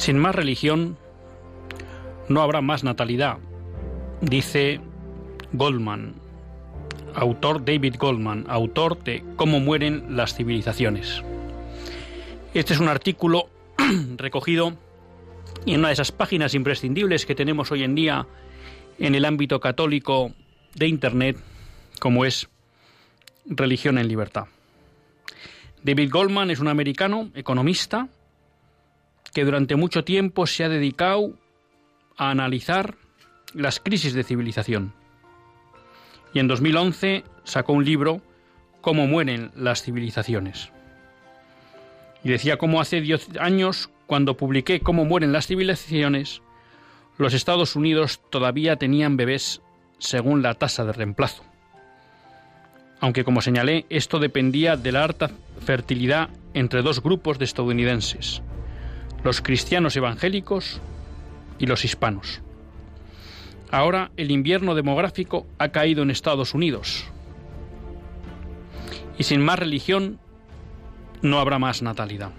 Sin más religión, no habrá más natalidad, dice Goldman, autor David Goldman, autor de Cómo mueren las civilizaciones. Este es un artículo recogido en una de esas páginas imprescindibles que tenemos hoy en día en el ámbito católico de Internet, como es Religión en Libertad. David Goldman es un americano, economista, que durante mucho tiempo se ha dedicado a analizar las crisis de civilización. Y en 2011 sacó un libro, Cómo mueren las civilizaciones. Y decía cómo hace 10 años, cuando publiqué Cómo mueren las civilizaciones, los Estados Unidos todavía tenían bebés según la tasa de reemplazo. Aunque como señalé, esto dependía de la alta fertilidad entre dos grupos de estadounidenses, los cristianos evangélicos y los hispanos. Ahora el invierno demográfico ha caído en Estados Unidos. Y sin más religión no habrá más natalidad.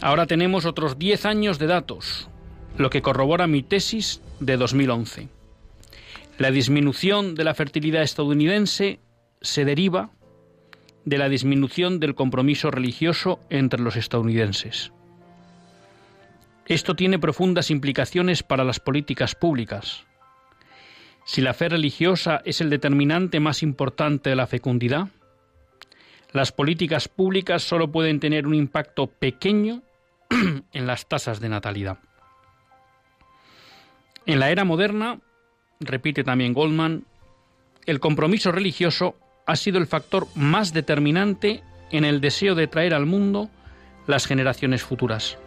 Ahora tenemos otros 10 años de datos, lo que corrobora mi tesis de 2011. La disminución de la fertilidad estadounidense se deriva de la disminución del compromiso religioso entre los estadounidenses. Esto tiene profundas implicaciones para las políticas públicas. Si la fe religiosa es el determinante más importante de la fecundidad, las políticas públicas solo pueden tener un impacto pequeño en las tasas de natalidad. En la era moderna, repite también Goldman, el compromiso religioso ha sido el factor más determinante en el deseo de traer al mundo las generaciones futuras.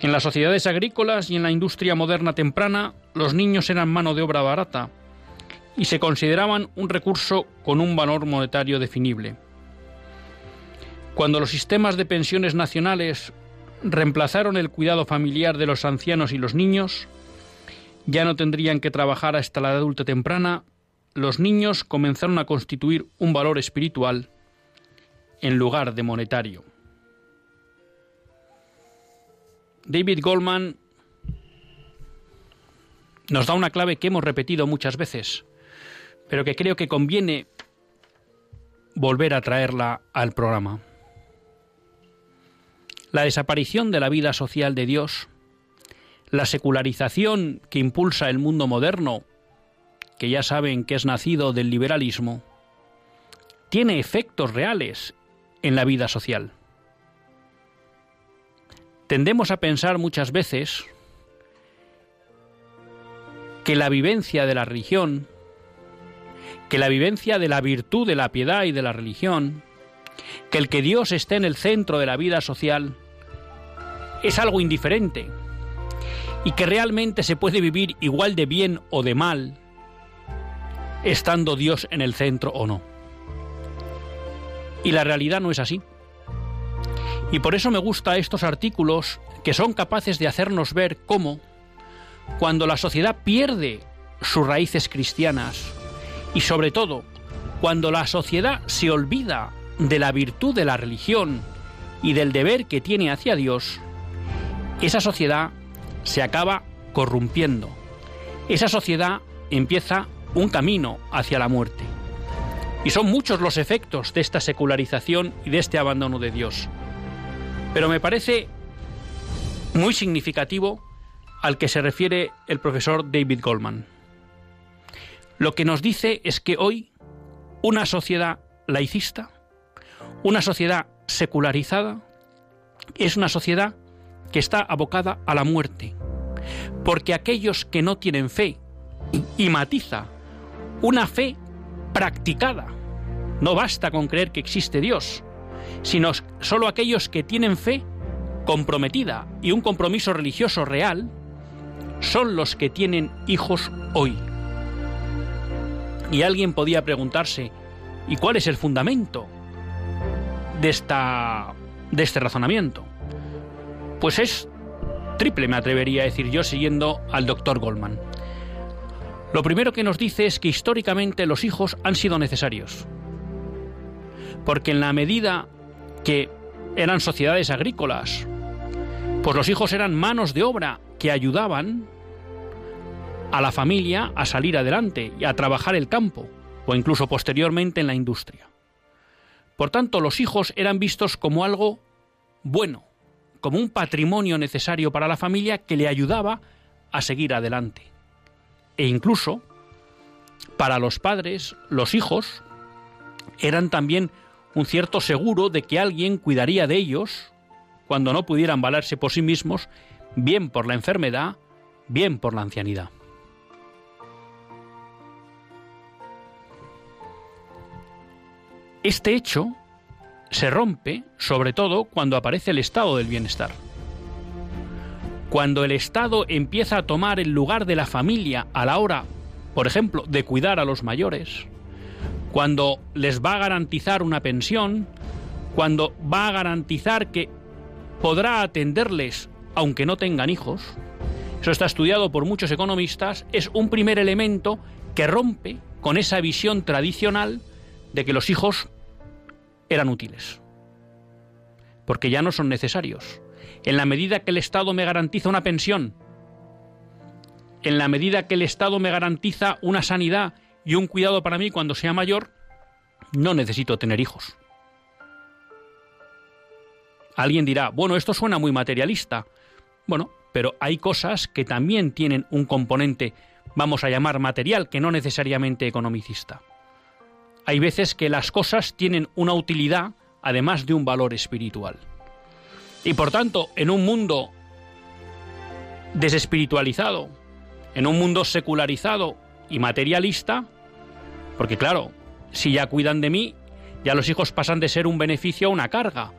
En las sociedades agrícolas y en la industria moderna temprana, los niños eran mano de obra barata y se consideraban un recurso con un valor monetario definible. Cuando los sistemas de pensiones nacionales reemplazaron el cuidado familiar de los ancianos y los niños, ya no tendrían que trabajar hasta la adulta temprana los niños comenzaron a constituir un valor espiritual en lugar de monetario. David Goldman nos da una clave que hemos repetido muchas veces, pero que creo que conviene volver a traerla al programa. La desaparición de la vida social de Dios, la secularización que impulsa el mundo moderno que ya saben que es nacido del liberalismo, tiene efectos reales en la vida social. Tendemos a pensar muchas veces que la vivencia de la religión, que la vivencia de la virtud de la piedad y de la religión, que el que Dios esté en el centro de la vida social, es algo indiferente y que realmente se puede vivir igual de bien o de mal estando Dios en el centro o no. Y la realidad no es así. Y por eso me gustan estos artículos que son capaces de hacernos ver cómo, cuando la sociedad pierde sus raíces cristianas, y sobre todo, cuando la sociedad se olvida de la virtud de la religión y del deber que tiene hacia Dios, esa sociedad se acaba corrompiendo. Esa sociedad empieza un camino hacia la muerte. Y son muchos los efectos de esta secularización y de este abandono de Dios. Pero me parece muy significativo al que se refiere el profesor David Goldman. Lo que nos dice es que hoy una sociedad laicista, una sociedad secularizada, es una sociedad que está abocada a la muerte, porque aquellos que no tienen fe, y matiza, una fe practicada, no basta con creer que existe Dios, sino solo aquellos que tienen fe comprometida y un compromiso religioso real, son los que tienen hijos hoy. Y alguien podía preguntarse, ¿y cuál es el fundamento de, esta, de este razonamiento? Pues es triple, me atrevería a decir yo, siguiendo al doctor Goldman. Lo primero que nos dice es que históricamente los hijos han sido necesarios. Porque en la medida que eran sociedades agrícolas, pues los hijos eran manos de obra que ayudaban a la familia a salir adelante y a trabajar el campo, o incluso posteriormente en la industria. Por tanto, los hijos eran vistos como algo bueno, como un patrimonio necesario para la familia que le ayudaba a seguir adelante. E incluso, para los padres, los hijos eran también un cierto seguro de que alguien cuidaría de ellos cuando no pudieran valerse por sí mismos, bien por la enfermedad, bien por la ancianidad. Este hecho se rompe sobre todo cuando aparece el estado del bienestar. Cuando el Estado empieza a tomar el lugar de la familia a la hora, por ejemplo, de cuidar a los mayores, cuando les va a garantizar una pensión, cuando va a garantizar que podrá atenderles aunque no tengan hijos, eso está estudiado por muchos economistas, es un primer elemento que rompe con esa visión tradicional de que los hijos eran útiles, porque ya no son necesarios. En la medida que el Estado me garantiza una pensión, en la medida que el Estado me garantiza una sanidad y un cuidado para mí cuando sea mayor, no necesito tener hijos. Alguien dirá, bueno, esto suena muy materialista. Bueno, pero hay cosas que también tienen un componente, vamos a llamar material, que no necesariamente economicista hay veces que las cosas tienen una utilidad además de un valor espiritual. Y por tanto, en un mundo desespiritualizado, en un mundo secularizado y materialista, porque claro, si ya cuidan de mí, ya los hijos pasan de ser un beneficio a una carga,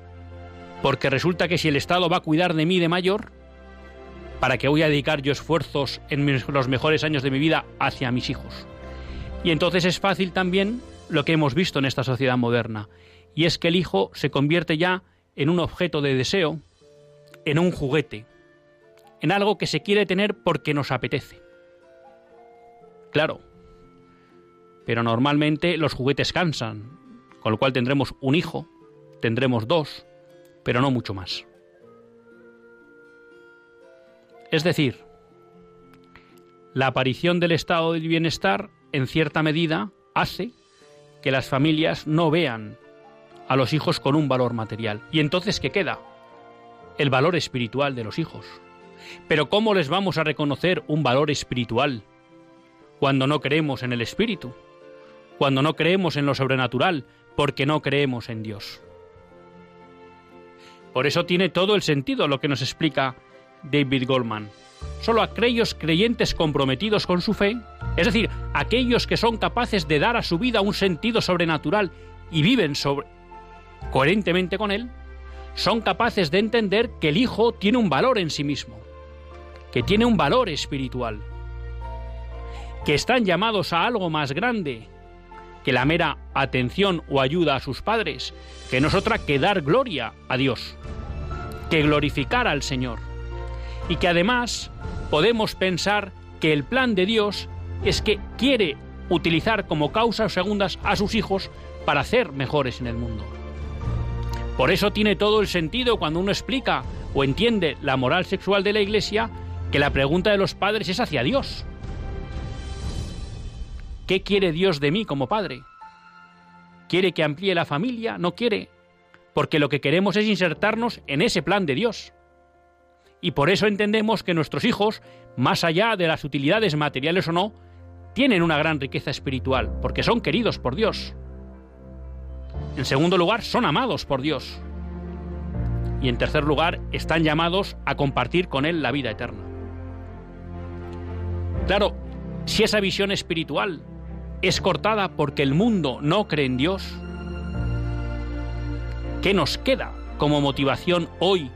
porque resulta que si el Estado va a cuidar de mí de mayor, ¿para qué voy a dedicar yo esfuerzos en los mejores años de mi vida hacia mis hijos? Y entonces es fácil también lo que hemos visto en esta sociedad moderna, y es que el hijo se convierte ya en un objeto de deseo, en un juguete, en algo que se quiere tener porque nos apetece. Claro, pero normalmente los juguetes cansan, con lo cual tendremos un hijo, tendremos dos, pero no mucho más. Es decir, la aparición del estado del bienestar, en cierta medida, hace que las familias no vean a los hijos con un valor material. ¿Y entonces qué queda? El valor espiritual de los hijos. Pero ¿cómo les vamos a reconocer un valor espiritual cuando no creemos en el espíritu? Cuando no creemos en lo sobrenatural, porque no creemos en Dios. Por eso tiene todo el sentido lo que nos explica David Goldman. Solo aquellos creyentes comprometidos con su fe es decir, aquellos que son capaces de dar a su vida un sentido sobrenatural y viven coherentemente con él, son capaces de entender que el Hijo tiene un valor en sí mismo, que tiene un valor espiritual, que están llamados a algo más grande que la mera atención o ayuda a sus padres, que no es otra que dar gloria a Dios, que glorificar al Señor, y que además podemos pensar que el plan de Dios es que quiere utilizar como causas segundas a sus hijos para hacer mejores en el mundo. Por eso tiene todo el sentido cuando uno explica o entiende la moral sexual de la Iglesia que la pregunta de los padres es hacia Dios. ¿Qué quiere Dios de mí como padre? ¿Quiere que amplíe la familia? No quiere, porque lo que queremos es insertarnos en ese plan de Dios. Y por eso entendemos que nuestros hijos, más allá de las utilidades materiales o no, tienen una gran riqueza espiritual, porque son queridos por Dios. En segundo lugar, son amados por Dios. Y en tercer lugar, están llamados a compartir con Él la vida eterna. Claro, si esa visión espiritual es cortada porque el mundo no cree en Dios, ¿qué nos queda como motivación hoy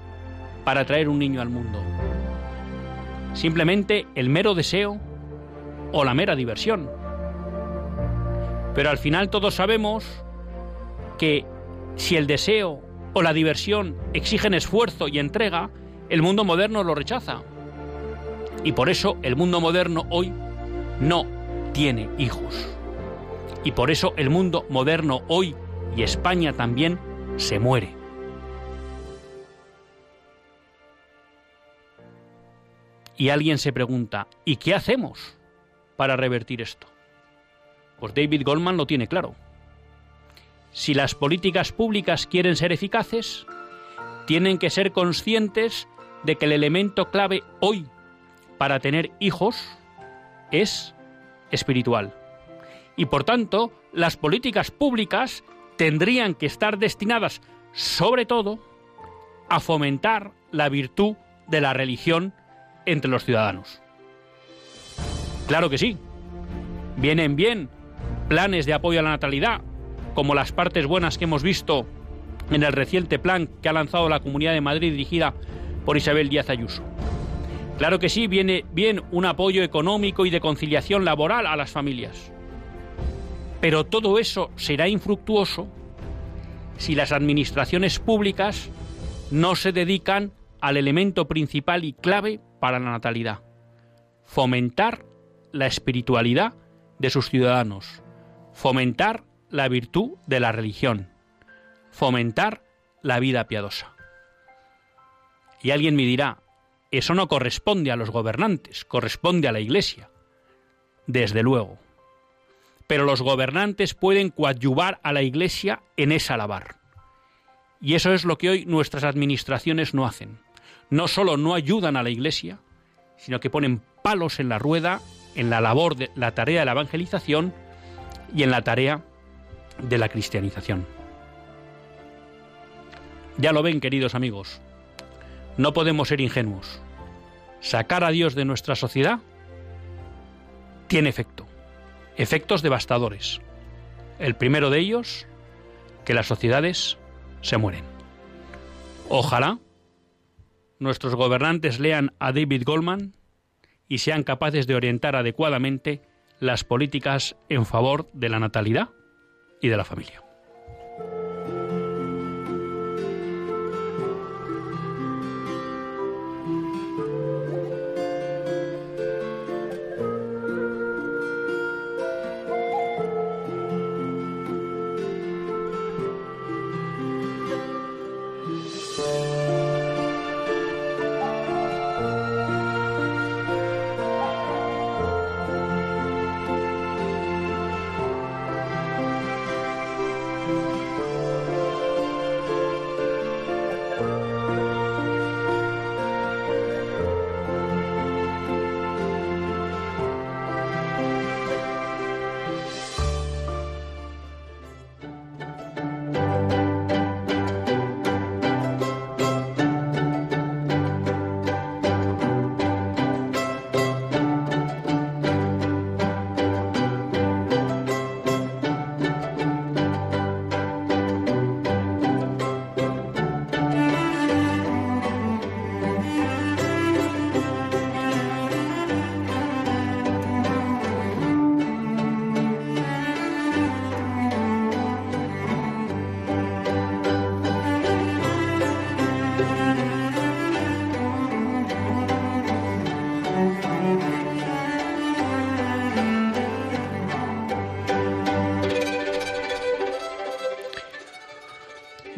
para traer un niño al mundo? Simplemente el mero deseo o la mera diversión. Pero al final todos sabemos que si el deseo o la diversión exigen esfuerzo y entrega, el mundo moderno lo rechaza. Y por eso el mundo moderno hoy no tiene hijos. Y por eso el mundo moderno hoy, y España también, se muere. Y alguien se pregunta, ¿y qué hacemos para revertir esto? Pues David Goldman lo tiene claro. Si las políticas públicas quieren ser eficaces, tienen que ser conscientes de que el elemento clave hoy para tener hijos es espiritual. Y por tanto, las políticas públicas tendrían que estar destinadas sobre todo a fomentar la virtud de la religión entre los ciudadanos. Claro que sí. Vienen bien planes de apoyo a la natalidad, como las partes buenas que hemos visto en el reciente plan que ha lanzado la Comunidad de Madrid dirigida por Isabel Díaz Ayuso. Claro que sí, viene bien un apoyo económico y de conciliación laboral a las familias. Pero todo eso será infructuoso si las administraciones públicas no se dedican al elemento principal y clave para la natalidad, fomentar la espiritualidad de sus ciudadanos, fomentar la virtud de la religión, fomentar la vida piadosa. Y alguien me dirá, eso no corresponde a los gobernantes, corresponde a la Iglesia. Desde luego. Pero los gobernantes pueden coadyuvar a la Iglesia en esa labor. Y eso es lo que hoy nuestras administraciones no hacen. No solo no ayudan a la Iglesia, sino que ponen palos en la rueda en la labor de la tarea de la evangelización y en la tarea de la cristianización. Ya lo ven, queridos amigos, no podemos ser ingenuos. Sacar a Dios de nuestra sociedad tiene efecto, efectos devastadores. El primero de ellos, que las sociedades se mueren. Ojalá nuestros gobernantes lean a David Goldman y sean capaces de orientar adecuadamente las políticas en favor de la natalidad y de la familia.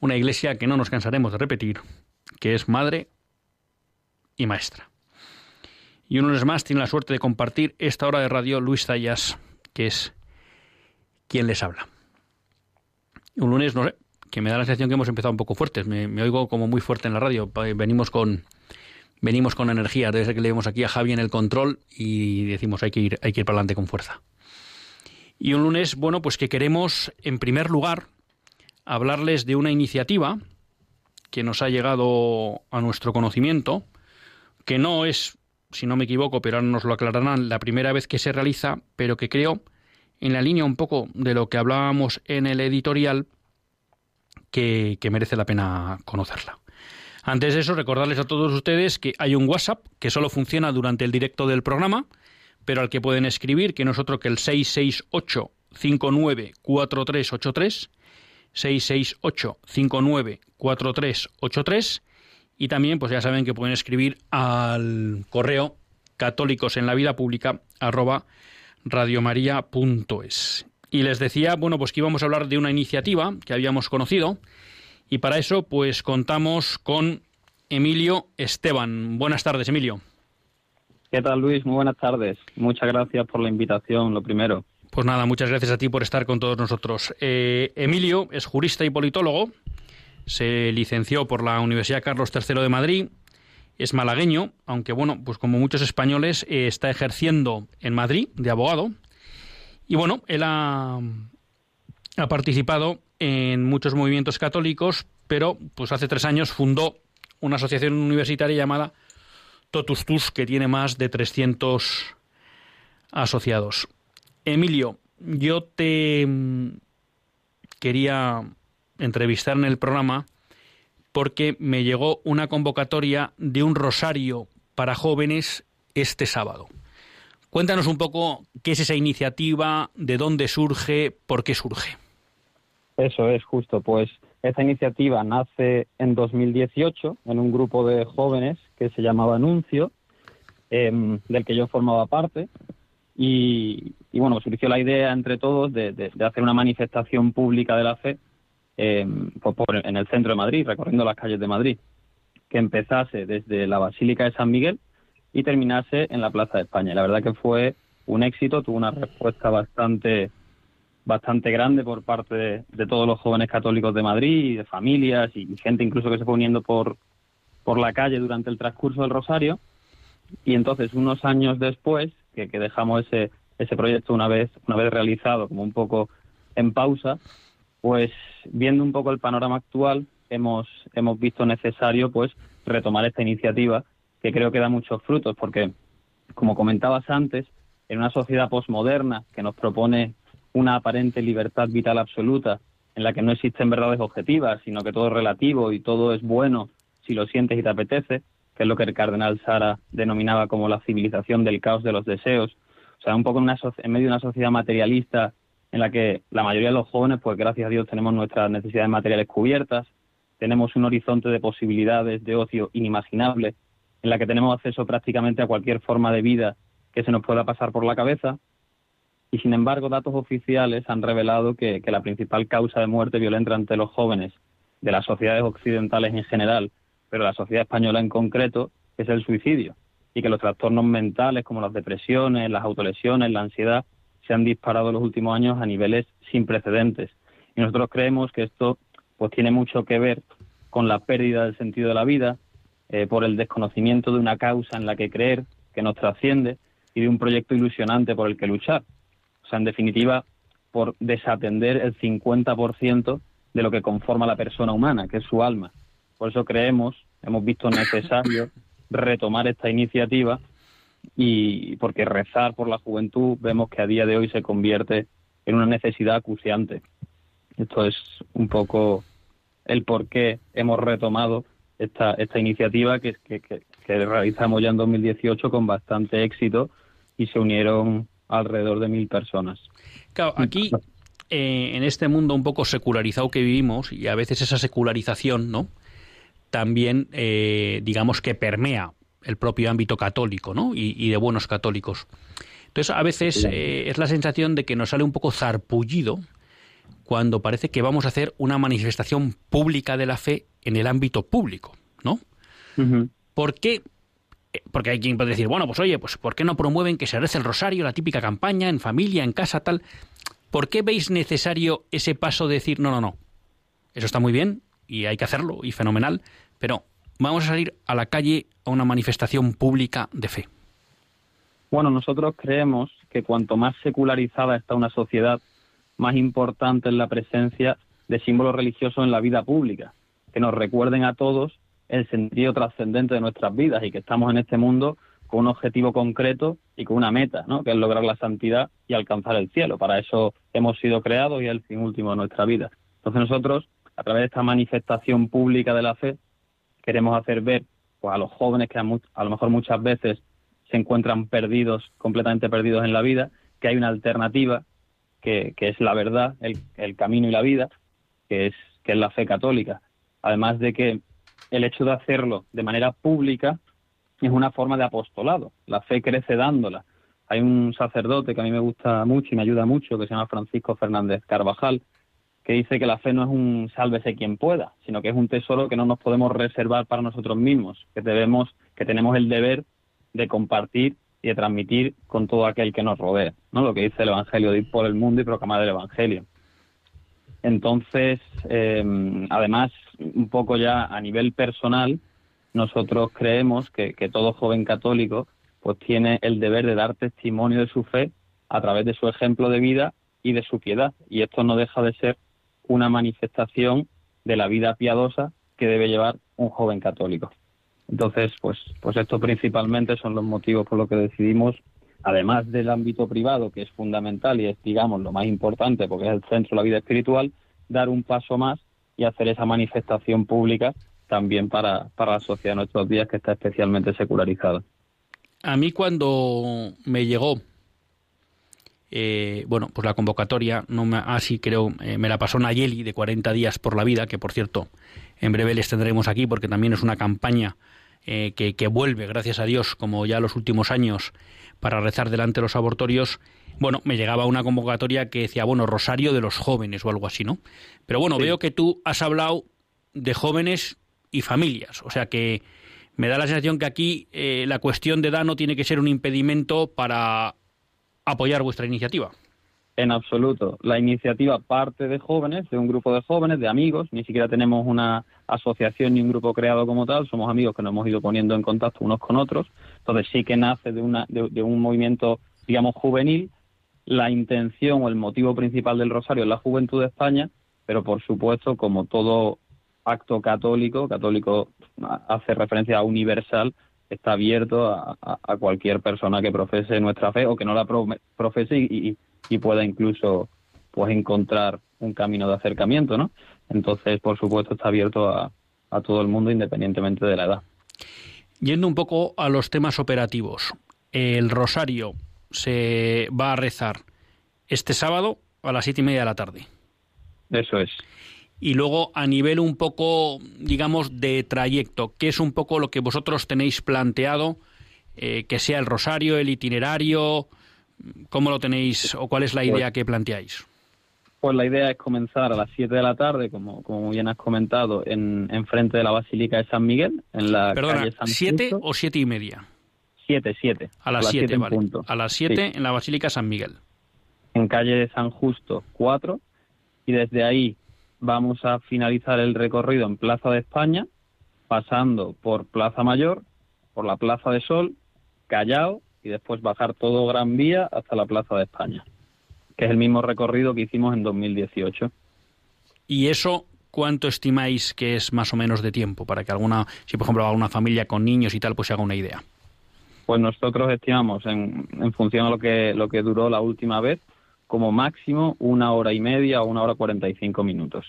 Una Iglesia que no nos cansaremos de repetir, que es madre y maestra. Y un lunes más tiene la suerte de compartir esta hora de radio Luis Zayas, que es quien les habla. Un lunes, no sé, que me da la sensación que hemos empezado un poco fuertes. Me, oigo como muy fuerte en la radio. Venimos con venimos con energía. Ser que le vemos aquí a Javi en el control y decimos hay que ir, hay que ir para adelante con fuerza. Y un lunes, bueno, pues que queremos, en primer lugar, hablarles de una iniciativa que nos ha llegado a nuestro conocimiento, que no es, si no me equivoco, pero ahora nos lo aclararán, la primera vez que se realiza, pero que creo, en la línea un poco de lo que hablábamos en el editorial, que, que merece la pena conocerla. Antes de eso, recordarles a todos ustedes que hay un WhatsApp que solo funciona durante el directo del programa, pero al que pueden escribir, que nosotros que el 668 594383 668 594383 y también pues ya saben que pueden escribir al correo católicos en la vida pública arroba radiomaria.es. Y les decía, bueno, pues que íbamos a hablar de una iniciativa que habíamos conocido y para eso pues contamos con Emilio Esteban. Buenas tardes, Emilio. ¿Qué tal, Luis? Muy buenas tardes. Muchas gracias por la invitación, lo primero. Pues nada, muchas gracias a ti por estar con todos nosotros. Eh, Emilio es jurista y politólogo, se licenció por la Universidad Carlos III de Madrid, es malagueño, aunque bueno, pues como muchos españoles eh, está ejerciendo en Madrid de abogado. Y bueno, él ha, participado en muchos movimientos católicos, pero pues hace tres años fundó una asociación universitaria llamada Totus Tus, que tiene más de 300 asociados. Emilio, yo te mm, quería entrevistar en el programa porque me llegó una convocatoria de un rosario para jóvenes este sábado. Cuéntanos un poco qué es esa iniciativa, de dónde surge, por qué surge. Eso es justo, pues esta iniciativa nace en 2018 en un grupo de jóvenes que se llamaba Anuncio, em, del que yo formaba parte, y, bueno, surgió la idea entre todos de, hacer una manifestación pública de la fe em, en el centro de Madrid, recorriendo las calles de Madrid, que empezase desde la Basílica de San Miguel y terminase en la Plaza de España. la verdad que fue un éxito, tuvo una respuesta bastante bastante grande por parte de, todos los jóvenes católicos de Madrid, de familias y gente incluso que se fue uniendo por, por la calle durante el transcurso del Rosario. Y entonces, unos años después, que, dejamos ese, ese proyecto una vez, una vez realizado, como un poco en pausa, pues viendo un poco el panorama actual, hemos, hemos visto necesario pues retomar esta iniciativa que creo que da muchos frutos, porque, como comentabas antes, en una sociedad posmoderna que nos propone una aparente libertad vital absoluta en la que no existen verdades objetivas, sino que todo es relativo y todo es bueno si lo sientes y te apetece, que es lo que el cardenal Sara denominaba como la civilización del caos de los deseos. O sea, un poco en, medio de una sociedad materialista en la que la mayoría de los jóvenes, pues gracias a Dios tenemos nuestras necesidades materiales cubiertas, tenemos un horizonte de posibilidades de ocio inimaginable, en la que tenemos acceso prácticamente a cualquier forma de vida que se nos pueda pasar por la cabeza, y sin embargo datos oficiales han revelado que, la principal causa de muerte violenta ante los jóvenes de las sociedades occidentales en general, pero la sociedad española en concreto, es el suicidio y que los trastornos mentales como las depresiones, las autolesiones, la ansiedad se han disparado en los últimos años a niveles sin precedentes. Y nosotros creemos que esto pues tiene mucho que ver con la pérdida del sentido de la vida, eh, por el desconocimiento de una causa en la que creer, que nos trasciende, y de un proyecto ilusionante por el que luchar. O sea, en definitiva, por desatender el 50% de lo que conforma la persona humana, que es su alma. Por eso creemos, hemos visto necesario retomar esta iniciativa y porque rezar por la juventud vemos que a día de hoy se convierte en una necesidad acuciante. Esto es un poco el por qué hemos retomado esta, esta iniciativa que, que, que, realizamos ya en 2018 con bastante éxito y se unieron alrededor de mil personas. Claro, aquí eh, en este mundo un poco secularizado que vivimos y a veces esa secularización, ¿no? También, eh, digamos que permea el propio ámbito católico, ¿no? Y, de buenos católicos. Entonces, a veces eh, es la sensación de que nos sale un poco zarpullido cuando parece que vamos a hacer una manifestación pública de la fe en el ámbito público, ¿no? ¿Por qué? Eh, porque hay quien puede decir, bueno, pues oye, pues ¿por qué no promueven que se rece el rosario, la típica campaña, en familia, en casa, tal? ¿Por qué veis necesario ese paso de decir, no, no, no, eso está muy bien y hay que hacerlo y fenomenal, pero vamos a salir a la calle a una manifestación pública de fe? Bueno, nosotros creemos que cuanto más secularizada está una sociedad, más importante es la presencia de símbolos religiosos en la vida pública, que nos recuerden a todos el sentido trascendente de nuestras vidas y que estamos en este mundo con un objetivo concreto y con una meta, ¿no? que es lograr la santidad y alcanzar el cielo. Para eso hemos sido creados y es el fin último de nuestra vida. Entonces nosotros, a través de esta manifestación pública de la fe, queremos hacer ver pues, a los jóvenes que a, lo mejor muchas veces se encuentran perdidos, completamente perdidos en la vida, que hay una alternativa que, es la verdad, el, camino y la vida, que es, que es la fe católica. Además de que el hecho de hacerlo de manera pública es una forma de apostolado. La fe crece dándola. Hay un sacerdote que a mí me gusta mucho y me ayuda mucho, que se llama Francisco Fernández Carvajal, que dice que la fe no es un sálvese quien pueda, sino que es un tesoro que no nos podemos reservar para nosotros mismos, que debemos, que tenemos el deber de compartir y de transmitir con todo aquel que nos rodea, ¿no? Lo que dice el Evangelio, de ir por el mundo y proclamar el Evangelio. Entonces, em, además, un poco ya a nivel personal, nosotros creemos que, que, todo joven católico pues tiene el deber de dar testimonio de su fe a través de su ejemplo de vida y de su piedad. Y esto no deja de ser una manifestación de la vida piadosa que debe llevar un joven católico. Entonces, pues, pues esto principalmente son los motivos por los que decidimos, además del ámbito privado, que es fundamental y es, digamos, lo más importante porque es el centro de la vida espiritual, dar un paso más y hacer esa manifestación pública también para, para la sociedad de nuestros días que está especialmente secularizada. A mí cuando me llegó, eh, bueno, pues la convocatoria, no me, así ah, creo, eh, me la pasó Nayeli de 40 días por la vida, que por cierto, en breve les tendremos aquí porque también es una campaña eh, que, vuelve, gracias a Dios, como ya los últimos años, para rezar delante de los abortorios, bueno, me llegaba una convocatoria que decía, bueno, Rosario de los jóvenes o algo así, ¿no? Pero bueno, veo que tú has hablado de jóvenes y familias, o sea que me da la sensación que aquí eh, la cuestión de edad no tiene que ser un impedimento para apoyar vuestra iniciativa. En absoluto. La iniciativa parte de jóvenes, de un grupo de jóvenes, de amigos. Ni siquiera tenemos una asociación ni un grupo creado como tal. Somos amigos que nos hemos ido poniendo en contacto unos con otros. Entonces sí que nace de, una, de, un movimiento, digamos, juvenil. La intención o el motivo principal del Rosario es la juventud de España, pero por supuesto, como todo acto católico, católico hace referencia a universal, está abierto a, cualquier persona que profese nuestra fe o que no la profese y, y pueda incluso pues encontrar un camino de acercamiento, ¿no? Entonces, por supuesto, está abierto a, a todo el mundo independientemente de la edad. Yendo un poco a los temas operativos, el rosario se va a rezar este sábado a las siete y media de la tarde. Eso es. Y luego a nivel un poco, digamos, de trayecto, ¿qué es un poco lo que vosotros tenéis planteado? Eh, que sea el rosario, el itinerario, ¿Cómo lo tenéis o cuál es la idea pues que planteáis? Pues la idea es comenzar a las 7 de la tarde, como, como bien has comentado, en, en frente de la Basílica de San Miguel, en la Perdona, calle San ¿siete o siete y media? Siete, siete. A las 7, vale. A las 7 en la Basílica San Miguel. En calle de San Justo 4 y desde ahí vamos a finalizar el recorrido en Plaza de España, pasando por Plaza Mayor, por la Plaza de Sol, Callao y después bajar todo Gran Vía hasta la Plaza de España, que es el mismo recorrido que hicimos en 2018. ¿Y eso cuánto estimáis que es más o menos de tiempo para que alguna, si por ejemplo alguna familia con niños y tal, pues se haga una idea? Pues nosotros estimamos, en, en función a lo que, lo que duró la última vez, como máximo una hora y media o una hora cuarenta y cinco minutos.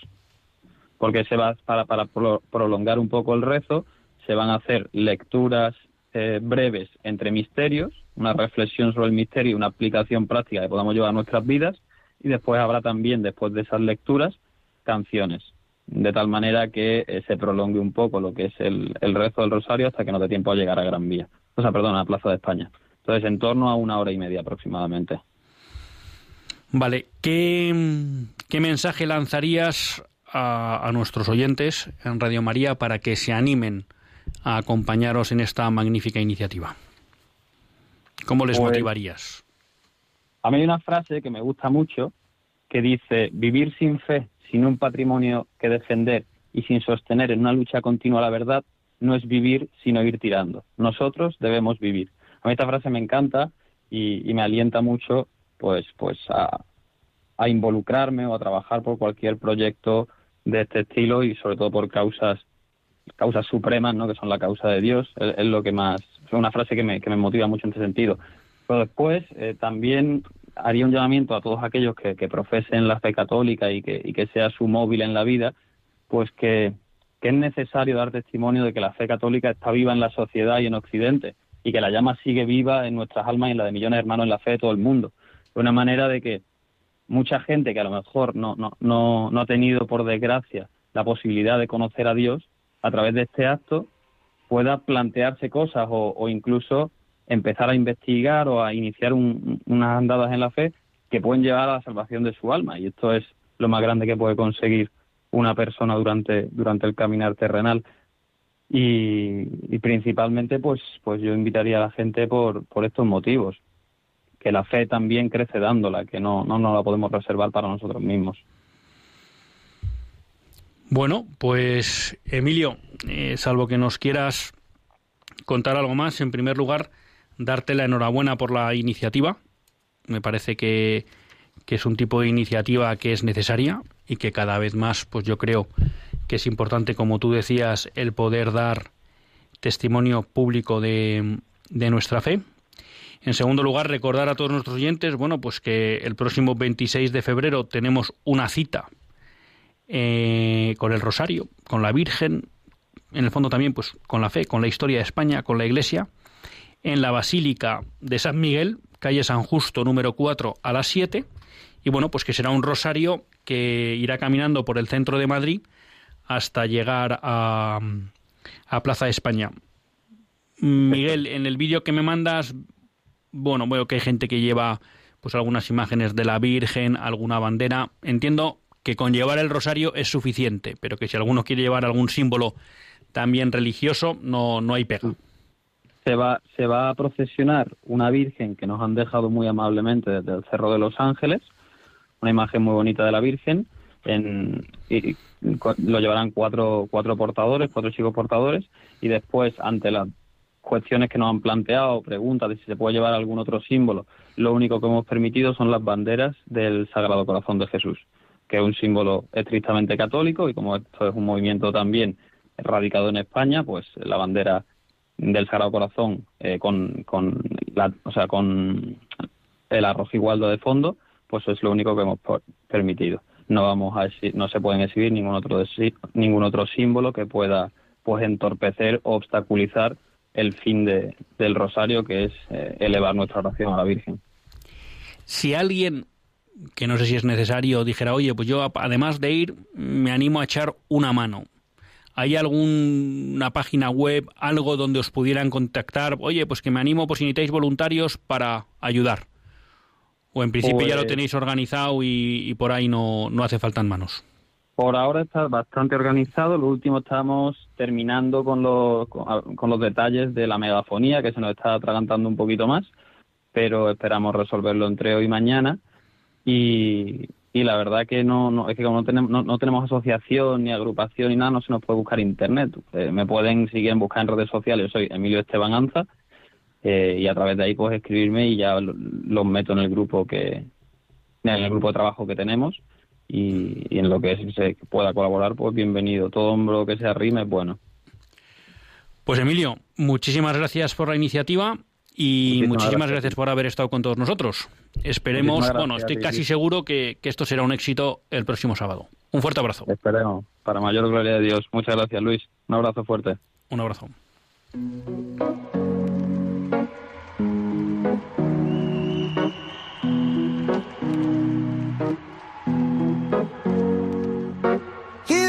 porque se va para, para prolongar un poco el rezo, se van a hacer lecturas eh, breves entre misterios, una reflexión sobre el misterio y una aplicación práctica que podamos llevar a nuestras vidas, y después habrá también, después de esas lecturas, canciones, de tal manera que eh, se prolongue un poco lo que es el, el rezo del rosario hasta que no dé tiempo a llegar a Gran Vía, o sea, perdón, a Plaza de España. Entonces, en torno a una hora y media aproximadamente. Vale, ¿qué, qué mensaje lanzarías a, a, nuestros oyentes en Radio María para que se animen a acompañaros en esta magnífica iniciativa? ¿Cómo les pues, motivarías? A mí hay una frase que me gusta mucho que dice, vivir sin fe, sin un patrimonio que defender y sin sostener en una lucha continua la verdad, no es vivir, sino ir tirando. Nosotros debemos vivir. A mí esta frase me encanta y, y me alienta mucho pues, pues a, involucrarme o a trabajar por cualquier proyecto de este estilo y sobre todo por causas causas supremas, ¿no? que son la causa de Dios, es, lo que más, es una frase que me, que me motiva mucho en ese sentido. Pero después eh, también haría un llamamiento a todos aquellos que, que profesen la fe católica y que, y que sea su móvil en la vida, pues que, que es necesario dar testimonio de que la fe católica está viva en la sociedad y en Occidente y que la llama sigue viva en nuestras almas y en la de millones de hermanos en la fe de todo el mundo. Una manera de que mucha gente que a lo mejor no, no, no, no ha tenido, por desgracia, la posibilidad de conocer a Dios, a través de este acto pueda plantearse cosas o, incluso empezar a investigar o a iniciar unas andadas en la fe que pueden llevar a la salvación de su alma. Y esto es lo más grande que puede conseguir una persona durante, durante el caminar terrenal. Y, y, principalmente, pues, pues yo invitaría a la gente por, por estos motivos que la fe también crece dándola, que no, no nos la podemos reservar para nosotros mismos. Bueno, pues Emilio, eh, salvo que nos quieras contar algo más, en primer lugar, darte la enhorabuena por la iniciativa. Me parece que, que es un tipo de iniciativa que es necesaria y que cada vez más, pues yo creo que es importante, como tú decías, el poder dar testimonio público de, de nuestra fe, en segundo lugar, recordar a todos nuestros oyentes, bueno, pues que el próximo 26 de febrero tenemos una cita eh, con el Rosario, con la Virgen, en el fondo también, pues con la fe, con la historia de España, con la Iglesia, en la Basílica de San Miguel, calle San Justo número 4 a las 7, y bueno, pues que será un rosario que irá caminando por el centro de Madrid hasta llegar a, a Plaza de España. Miguel, en el vídeo que me mandas bueno, veo que hay gente que lleva pues algunas imágenes de la Virgen, alguna bandera. Entiendo que con llevar el rosario es suficiente, pero que si alguno quiere llevar algún símbolo también religioso, no, no hay pega. Se va, se va a procesionar una Virgen que nos han dejado muy amablemente desde el Cerro de los Ángeles, una imagen muy bonita de la Virgen, en, y lo llevarán cuatro, cuatro portadores, cuatro chicos portadores, y después, ante la cuestiones que nos han planteado, preguntas de si se puede llevar algún otro símbolo. Lo único que hemos permitido son las banderas del Sagrado Corazón de Jesús, que es un símbolo estrictamente católico y como esto es un movimiento también radicado en España, pues la bandera del Sagrado Corazón eh, con, el arroz igualdo de fondo, pues es lo único que hemos permitido. No vamos a no se pueden exhibir ningún otro ningún otro símbolo que pueda pues entorpecer o obstaculizar el fin de, del rosario, que es eh, elevar nuestra oración a la Virgen. Si alguien, que no sé si es necesario, dijera, oye, pues yo además de ir, me animo a echar una mano. ¿Hay alguna página web, algo donde os pudieran contactar? Oye, pues que me animo, pues si necesitáis voluntarios para ayudar. O en principio ya lo pues tenéis organizado y, por ahí no, no hace falta en manos. Por ahora está bastante organizado. Lo último estamos terminando con los, con, los detalles de la megafonía, que se nos está atragantando un poquito más, pero esperamos resolverlo entre hoy y mañana. Y, y la verdad que no, no es que como no tenemos, no, tenemos asociación ni agrupación ni nada, no se nos puede buscar internet. Eh, me pueden, si buscar en redes sociales, yo soy Emilio Esteban Anza, eh, y a través de ahí pues escribirme y ya los meto en el grupo que en el grupo de trabajo que tenemos y, en lo que se pueda colaborar, pues bienvenido. Todo hombro que se arrime es bueno. Pues Emilio, muchísimas gracias por la iniciativa y muchísimas, gracias. por haber estado con todos nosotros. Esperemos, bueno, estoy casi seguro que, que esto será un éxito el próximo sábado. Un fuerte abrazo. Esperemos, para mayor gloria de Dios. Muchas gracias, Luis. Un abrazo fuerte. Un abrazo.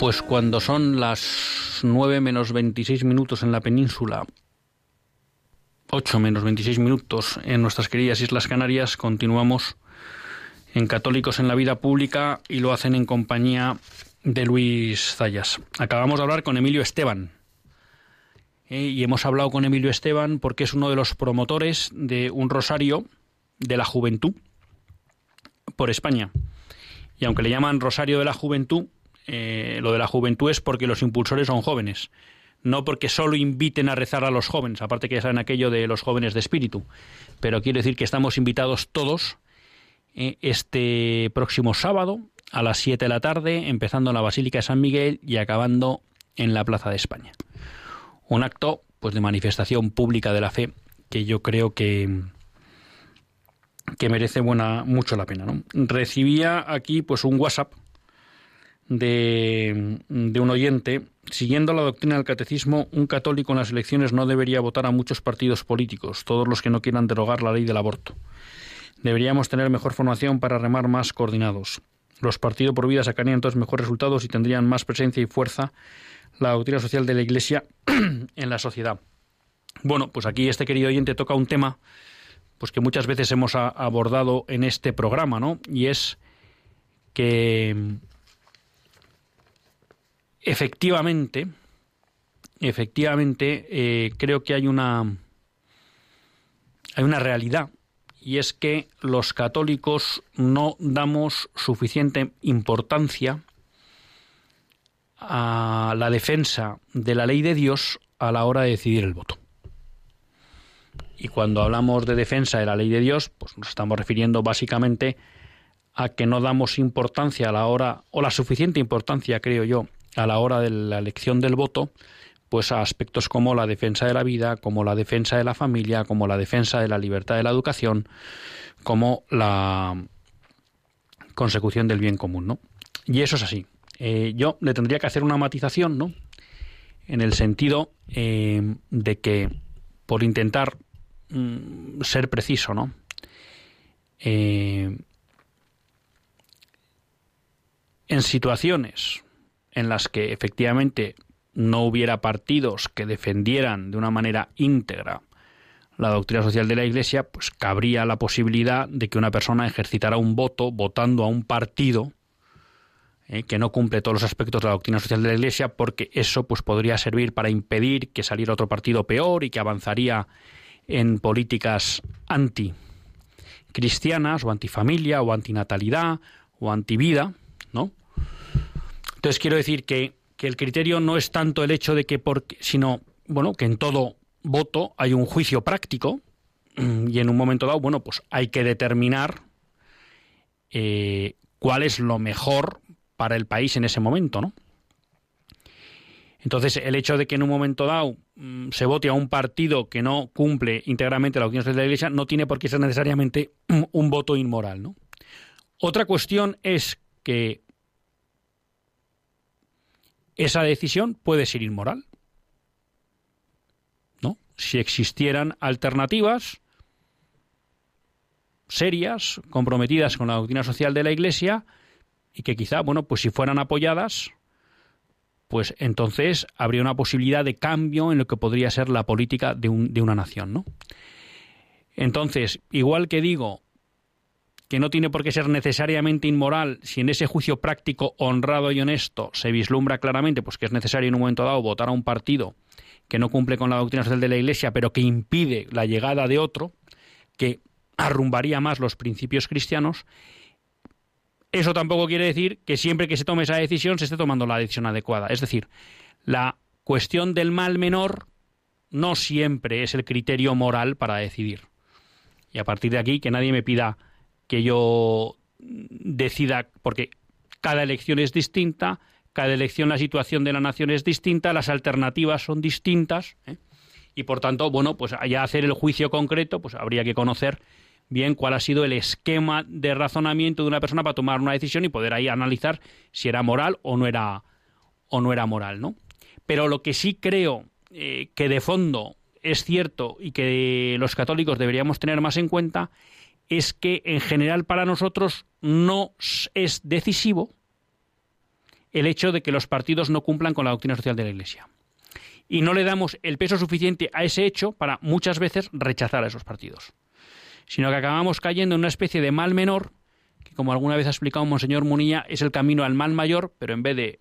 Pues cuando son las 9 menos 26 minutos en la península, 8 menos 26 minutos en nuestras queridas Islas Canarias, continuamos en Católicos en la Vida Pública y lo hacen en compañía de Luis Zayas. Acabamos de hablar con Emilio Esteban. Eh, y hemos hablado con Emilio Esteban porque es uno de los promotores de un rosario de la juventud por España. Y aunque le llaman Rosario de la Juventud, eh, lo de la juventud es porque los impulsores son jóvenes, no porque solo inviten a rezar a los jóvenes, aparte que ya saben aquello de los jóvenes de espíritu. Pero quiero decir que estamos invitados todos eh, este próximo sábado a las 7 de la tarde, empezando en la Basílica de San Miguel y acabando en la Plaza de España. Un acto pues de manifestación pública de la fe que yo creo que que merece buena mucho la pena, ¿no? Recibía aquí pues un WhatsApp de, de un oyente Siguiendo la doctrina del catecismo, un católico en las elecciones no debería votar a muchos partidos políticos, todos los que no quieran derogar la ley del aborto. Deberíamos tener mejor formación para remar más coordinados. Los partidos por vida sacarían entonces mejores resultados y tendrían más presencia y fuerza la doctrina social de la Iglesia en la sociedad. Bueno, pues aquí este querido oyente toca un tema pues que muchas veces hemos abordado en este programa, ¿no? Y es que efectivamente, efectivamente, eh, creo que hay una hay una realidad y es que los católicos no damos suficiente importancia a la defensa de la ley de Dios a la hora de decidir el voto. Y cuando hablamos de defensa de la ley de Dios, pues nos estamos refiriendo básicamente a que no damos importancia a la hora, o la suficiente importancia, creo yo, a la hora de la elección del voto, pues a aspectos como la defensa de la vida, como la defensa de la familia, como la defensa de la libertad de la educación, como la consecución del bien común, ¿no? y eso es así. Eh, yo le tendría que hacer una matización, ¿no? En el sentido eh, de que, por intentar mm, ser preciso, ¿no? Eh, en situaciones en las que efectivamente no hubiera partidos que defendieran de una manera íntegra la doctrina social de la Iglesia, pues cabría la posibilidad de que una persona ejercitara un voto votando a un partido eh, que no cumple todos los aspectos de la doctrina social de la Iglesia, porque eso pues podría servir para impedir que saliera otro partido peor y que avanzaría en políticas anti cristianas o antifamilia o antinatalidad o antivida, ¿no? Entonces quiero decir que, que el criterio no es tanto el hecho de que porque, sino bueno, que en todo voto hay un juicio práctico y en un momento dado, bueno, pues hay que determinar eh, cuál es lo mejor para el país en ese momento, ¿no? Entonces, el hecho de que en un momento dado mm, se vote a un partido que no cumple íntegramente la opinión de la Iglesia no tiene por qué ser necesariamente un voto inmoral, ¿no? Otra cuestión es que esa decisión puede ser inmoral si existieran alternativas serias, comprometidas con la doctrina social de la Iglesia y que quizá, bueno, pues si fueran apoyadas, pues entonces habría una posibilidad de cambio en lo que podría ser la política de, de una nación, ¿no? Entonces, igual que digo que no tiene por qué ser necesariamente inmoral si en ese juicio práctico honrado y honesto se vislumbra claramente pues que es necesario en un momento dado votar a un partido que no cumple con la doctrina social de la Iglesia, pero que impide la llegada de otro, que arrumbaría más los principios cristianos, eso tampoco quiere decir que siempre que se tome esa decisión se esté tomando la decisión adecuada. Es decir, la cuestión del mal menor no siempre es el criterio moral para decidir. Y a partir de aquí, que nadie me pida que yo decida, porque cada elección es distinta, cada elección la situación de la nación es distinta, las alternativas son distintas ¿eh? y por tanto, bueno, pues allá hacer el juicio concreto, pues habría que conocer bien cuál ha sido el esquema de razonamiento de una persona para tomar una decisión y poder ahí analizar si era moral o no era o no era moral, ¿no? Pero lo que sí creo eh, que de fondo es cierto y que los católicos deberíamos tener más en cuenta es que en general para nosotros no es decisivo el hecho de que los partidos no cumplan con la doctrina social de la Iglesia. Y no le damos el peso suficiente a ese hecho para muchas veces rechazar a esos partidos. Sino que acabamos cayendo en una especie de mal menor, que como alguna vez ha explicado Monseñor Munilla, es el camino al mal mayor, pero en vez de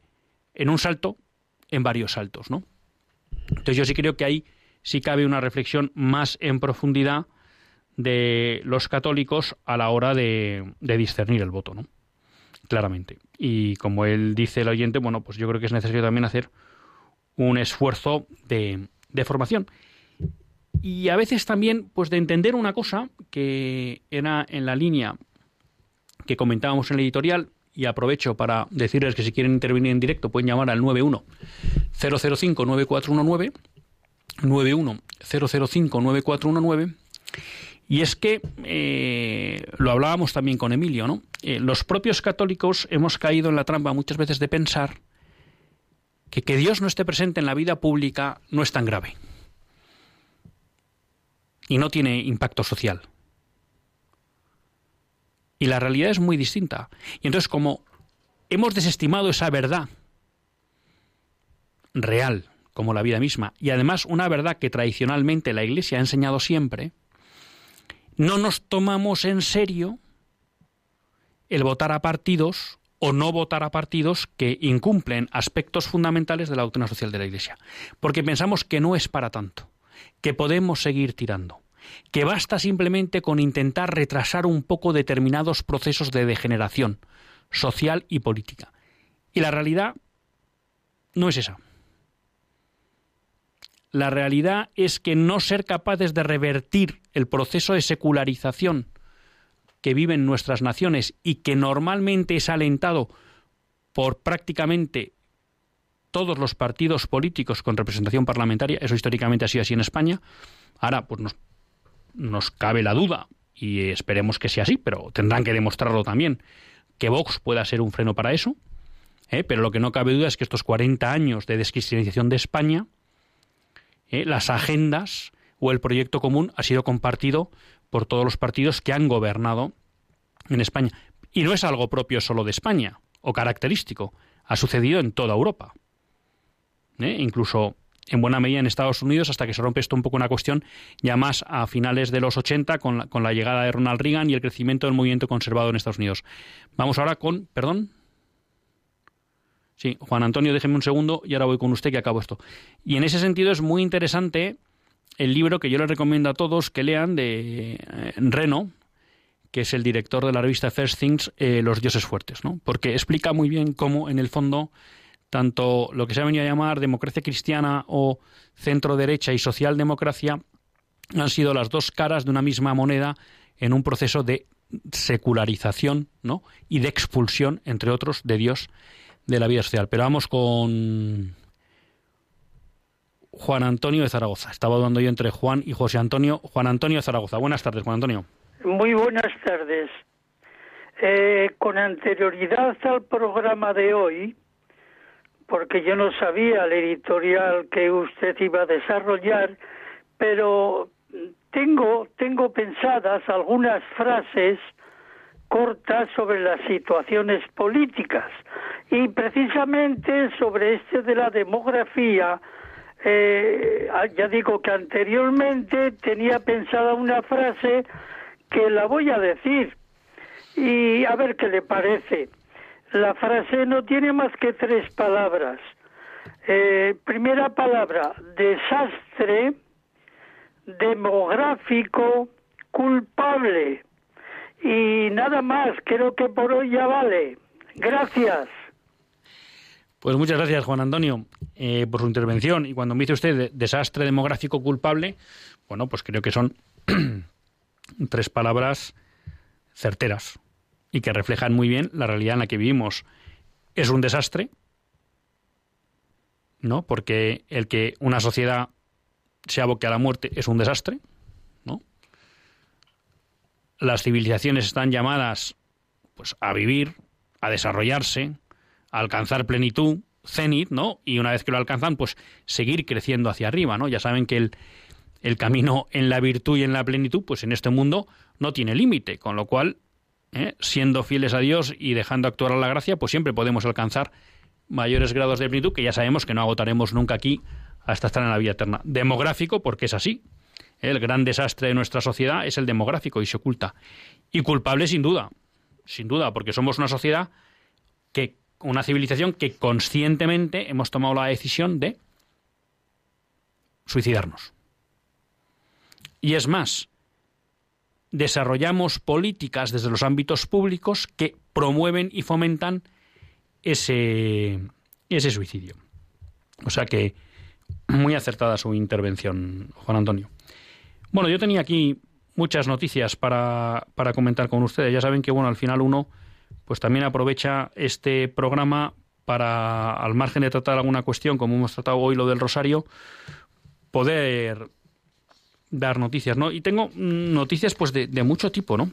en un salto, en varios saltos, ¿no? Entonces yo sí creo que ahí sí cabe una reflexión más en profundidad de los católicos a la hora de, discernir el voto, ¿no? claramente. Y como él dice el oyente, bueno, pues yo creo que es necesario también hacer un esfuerzo de formación. Y a veces también, pues de entender una cosa que era en la línea que comentábamos en el editorial, y aprovecho para decirles que si quieren intervenir en directo pueden llamar al 91 005 9419 91 005 9419 y es que, eh, lo hablábamos también con Emilio, ¿no? Eh, los propios católicos hemos caído en la trampa muchas veces de pensar que que Dios no esté presente en la vida pública no es tan grave. Y no tiene impacto social. Y la realidad es muy distinta. Y entonces, como hemos desestimado esa verdad real, como la vida misma, y además una verdad que tradicionalmente la Iglesia ha enseñado siempre, no nos tomamos en serio el votar a partidos o no votar a partidos que incumplen aspectos fundamentales de la doctrina social de la Iglesia. Porque pensamos que no es para tanto, que podemos seguir tirando, que basta simplemente con intentar retrasar un poco determinados procesos de degeneración social y política. Y la realidad no es esa. La realidad es que no ser capaces de revertir el proceso de secularización que viven nuestras naciones y que normalmente es alentado por prácticamente todos los partidos políticos con representación parlamentaria, eso históricamente ha sido así en España, ahora pues nos, nos cabe la duda, y esperemos que sea así, pero tendrán que demostrarlo también, que Vox pueda ser un freno para eso, ¿eh? pero lo que no cabe duda es que estos 40 años de descristianización de España, ¿eh? las agendas o el proyecto común ha sido compartido por todos los partidos que han gobernado en España. Y no es algo propio solo de España o característico, ha sucedido en toda Europa. ¿eh? Incluso en buena medida en Estados Unidos, hasta que se rompe esto un poco una cuestión ya más a finales de los 80 con la, con la llegada de Ronald Reagan y el crecimiento del movimiento conservador en Estados Unidos. Vamos ahora con, perdón. Sí, Juan Antonio, déjeme un segundo y ahora voy con usted que acabo esto. Y en ese sentido es muy interesante el libro que yo les recomiendo a todos que lean de eh, Reno, que es el director de la revista First Things, eh, Los dioses fuertes, ¿no? Porque explica muy bien cómo, en el fondo, tanto lo que se ha venido a llamar democracia cristiana o centro derecha y socialdemocracia han sido las dos caras de una misma moneda en un proceso de secularización, ¿no? Y de expulsión, entre otros, de Dios de la vida social. Pero vamos con Juan Antonio de Zaragoza. Estaba hablando yo entre Juan y José Antonio. Juan Antonio de Zaragoza. Buenas tardes, Juan Antonio. Muy buenas tardes. Eh, con anterioridad al programa de hoy, porque yo no sabía el editorial que usted iba a desarrollar, pero tengo, tengo pensadas algunas frases cortas sobre las situaciones políticas y precisamente sobre este de la demografía eh, ya digo que anteriormente tenía pensada una frase que la voy a decir y a ver qué le parece. La frase no tiene más que tres palabras. Eh, primera palabra, desastre, demográfico, culpable. Y nada más, creo que por hoy ya vale. Gracias. Pues muchas gracias, Juan Antonio, eh, por su intervención. Y cuando me dice usted desastre demográfico culpable, bueno, pues creo que son tres palabras certeras y que reflejan muy bien la realidad en la que vivimos. Es un desastre, ¿no? Porque el que una sociedad se aboque a la muerte es un desastre, ¿no? Las civilizaciones están llamadas pues a vivir, a desarrollarse, a alcanzar plenitud, cenit, ¿no? Y una vez que lo alcanzan, pues seguir creciendo hacia arriba, ¿no? Ya saben que el, el camino en la virtud y en la plenitud, pues en este mundo no tiene límite, con lo cual, ¿eh? siendo fieles a Dios y dejando actuar a la gracia, pues siempre podemos alcanzar mayores grados de plenitud que ya sabemos que no agotaremos nunca aquí hasta estar en la vida eterna. Demográfico, porque es así. El gran desastre de nuestra sociedad es el demográfico y se oculta. Y culpable sin duda, sin duda, porque somos una sociedad que, una civilización que conscientemente hemos tomado la decisión de suicidarnos. Y es más, desarrollamos políticas desde los ámbitos públicos que promueven y fomentan ese, ese suicidio. O sea que muy acertada su intervención, Juan Antonio. Bueno, yo tenía aquí muchas noticias para, para comentar con ustedes. Ya saben que, bueno, al final uno pues también aprovecha este programa para, al margen de tratar alguna cuestión, como hemos tratado hoy lo del Rosario, poder dar noticias, ¿no? Y tengo noticias pues de, de mucho tipo, ¿no?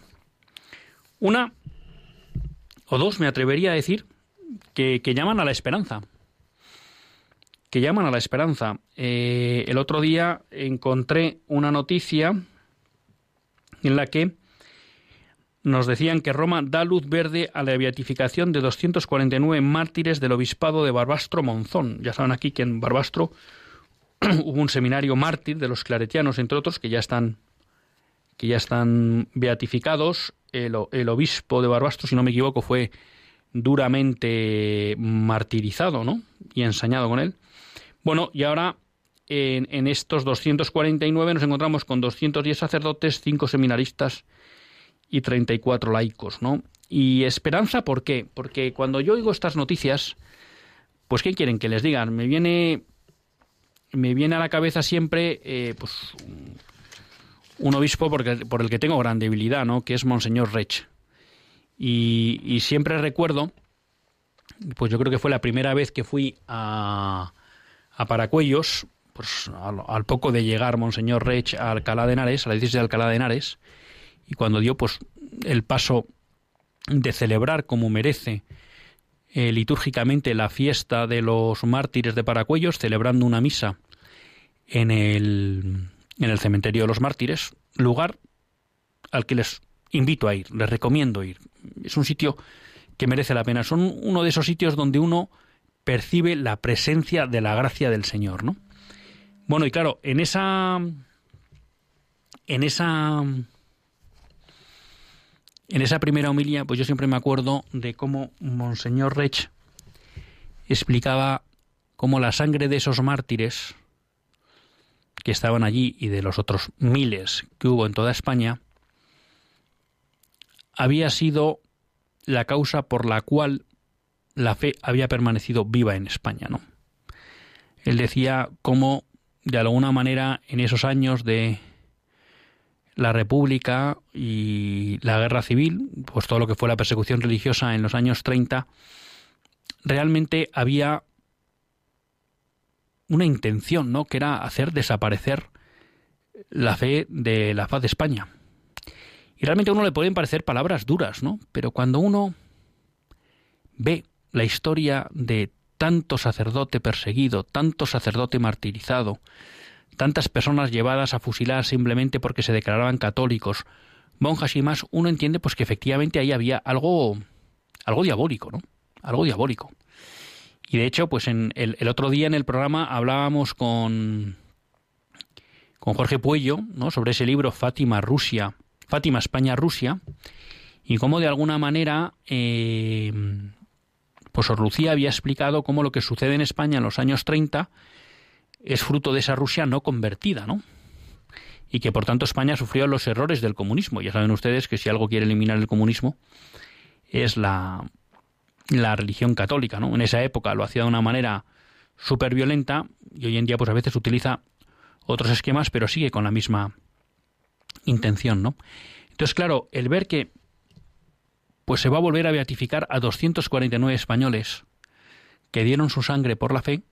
Una o dos, me atrevería a decir, que, que llaman a la esperanza. Que llaman a la esperanza. Eh, el otro día encontré una noticia en la que nos decían que Roma da luz verde a la beatificación de 249 mártires del obispado de Barbastro Monzón. Ya saben aquí que en Barbastro hubo un seminario mártir de los claretianos, entre otros, que ya están, que ya están beatificados. El, obispo de Barbastro, si no me equivoco, fue duramente martirizado, ¿no? Y ensañado con él. Bueno, y ahora en, en, estos 249 nos encontramos con 210 sacerdotes, 5 seminaristas y 34 laicos, ¿no? Y esperanza, ¿por qué? Porque cuando yo oigo estas noticias, pues ¿qué quieren que les digan? Me viene me viene a la cabeza siempre eh, pues, un obispo porque, por el que tengo gran debilidad, ¿no? que es Monseñor Rech. Y, siempre recuerdo, pues yo creo que fue la primera vez que fui a, a Paracuellos, pues al, al, poco de llegar Monseñor Rech a Alcalá de Henares, a la diócesis de Alcalá de Henares, y cuando dio pues el paso de celebrar como merece eh, litúrgicamente la fiesta de los mártires de Paracuellos, celebrando una misa en el, en el cementerio de los mártires, lugar al que les invito a ir, les recomiendo ir. Es un sitio que merece la pena. Son uno de esos sitios donde uno percibe la presencia de la gracia del Señor, ¿no? Bueno, y claro, en esa en esa en esa primera homilía, pues yo siempre me acuerdo de cómo Monseñor Rech explicaba cómo la sangre de esos mártires que estaban allí y de los otros miles que hubo en toda España había sido la causa por la cual la fe había permanecido viva en España, ¿no? Él decía cómo de alguna manera en esos años de la República y la Guerra Civil, pues todo lo que fue la persecución religiosa en los años 30, realmente había una intención, ¿no? Que era hacer desaparecer la fe de la faz de España. Y realmente a uno le pueden parecer palabras duras, ¿no? Pero cuando uno ve la historia de tanto sacerdote perseguido, tanto sacerdote martirizado, tantas personas llevadas a fusilar simplemente porque se declaraban católicos, monjas y más, uno entiende pues que efectivamente ahí había algo algo diabólico, ¿no? Algo diabólico. Y de hecho, pues en el, el otro día en el programa hablábamos con con Jorge Puello, ¿no? sobre ese libro Fátima Rusia, Fátima España Rusia, y cómo de alguna manera eh, pues Sor Lucía había explicado cómo lo que sucede en España en los años 30 es fruto de esa Rusia no convertida, ¿no? Y que por tanto España sufrió los errores del comunismo. Ya saben ustedes que si algo quiere eliminar el comunismo es la, la religión católica, ¿no? En esa época lo hacía de una manera súper violenta y hoy en día pues a veces utiliza otros esquemas, pero sigue con la misma intención, ¿no? Entonces, claro, el ver que pues se va a volver a beatificar a 249 españoles que dieron su sangre por la fe,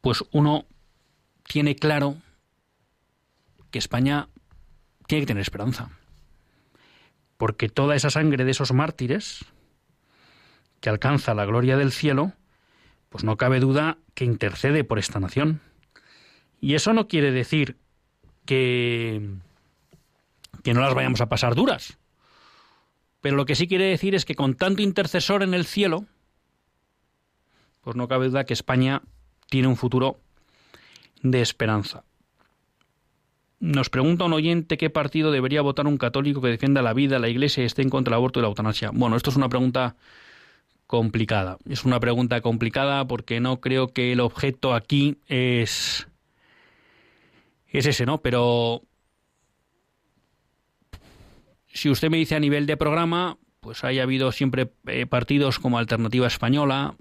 pues uno tiene claro que España tiene que tener esperanza. Porque toda esa sangre de esos mártires que alcanza la gloria del cielo, pues no cabe duda que intercede por esta nación. Y eso no quiere decir que, que no las vayamos a pasar duras. Pero lo que sí quiere decir es que con tanto intercesor en el cielo, pues no cabe duda que España tiene un futuro de esperanza. Nos pregunta un oyente qué partido debería votar un católico que defienda la vida, la iglesia y esté en contra del aborto y la eutanasia. Bueno, esto es una pregunta complicada. Es una pregunta complicada porque no creo que el objeto aquí es es ese, ¿no? Pero si usted me dice a nivel de programa, pues haya habido siempre eh, partidos como Alternativa Española,